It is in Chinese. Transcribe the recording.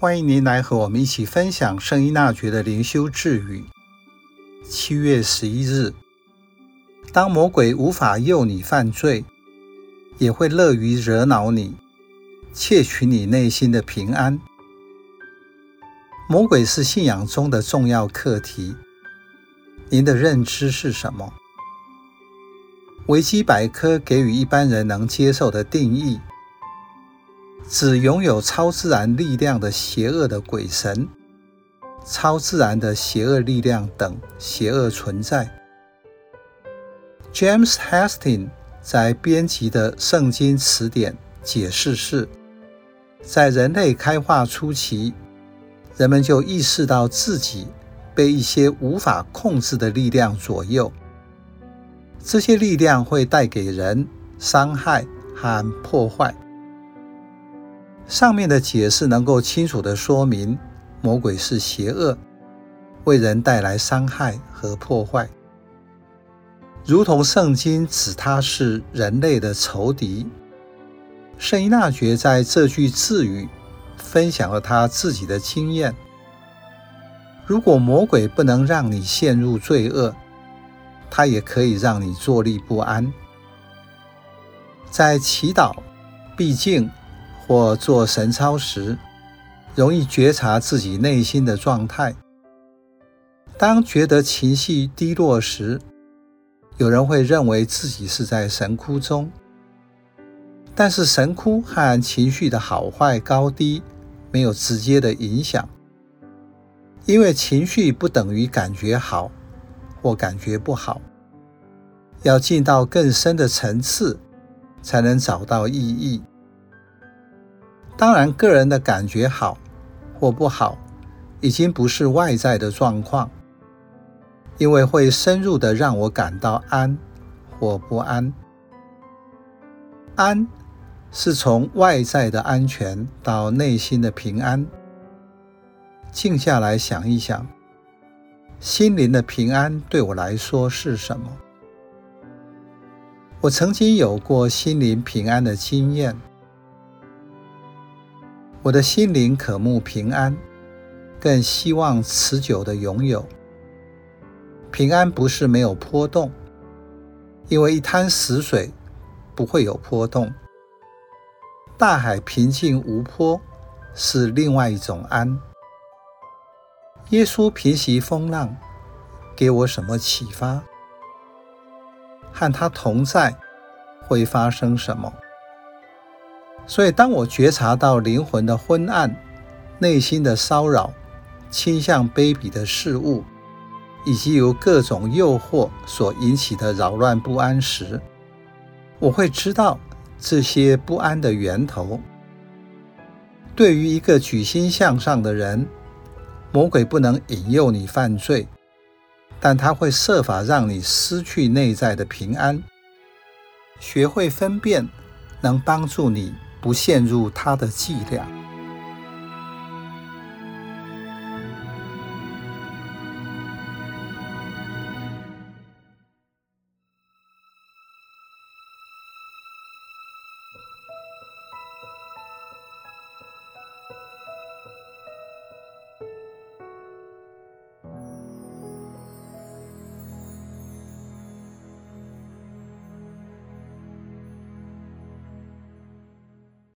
欢迎您来和我们一起分享圣依纳爵的灵修智语。七月十一日，当魔鬼无法诱你犯罪，也会乐于惹恼你，窃取你内心的平安。魔鬼是信仰中的重要课题。您的认知是什么？维基百科给予一般人能接受的定义。指拥有超自然力量的邪恶的鬼神、超自然的邪恶力量等邪恶存在。James Hasting 在编辑的圣经词典解释是：在人类开化初期，人们就意识到自己被一些无法控制的力量左右，这些力量会带给人伤害和破坏。上面的解释能够清楚地说明，魔鬼是邪恶，为人带来伤害和破坏，如同圣经指他是人类的仇敌。圣依纳爵在这句智语分享了他自己的经验。如果魔鬼不能让你陷入罪恶，他也可以让你坐立不安。在祈祷、毕竟。或做神操时，容易觉察自己内心的状态。当觉得情绪低落时，有人会认为自己是在神窟中，但是神窟和情绪的好坏高低没有直接的影响，因为情绪不等于感觉好或感觉不好。要进到更深的层次，才能找到意义。当然，个人的感觉好或不好，已经不是外在的状况，因为会深入的让我感到安或不安。安是从外在的安全到内心的平安。静下来想一想，心灵的平安对我来说是什么？我曾经有过心灵平安的经验。我的心灵渴慕平安，更希望持久的拥有。平安不是没有波动，因为一滩死水不会有波动。大海平静无波是另外一种安。耶稣平息风浪，给我什么启发？和他同在会发生什么？所以，当我觉察到灵魂的昏暗、内心的骚扰、倾向卑鄙的事物，以及由各种诱惑所引起的扰乱不安时，我会知道这些不安的源头。对于一个举心向上的人，魔鬼不能引诱你犯罪，但他会设法让你失去内在的平安。学会分辨，能帮助你。不陷入他的伎俩。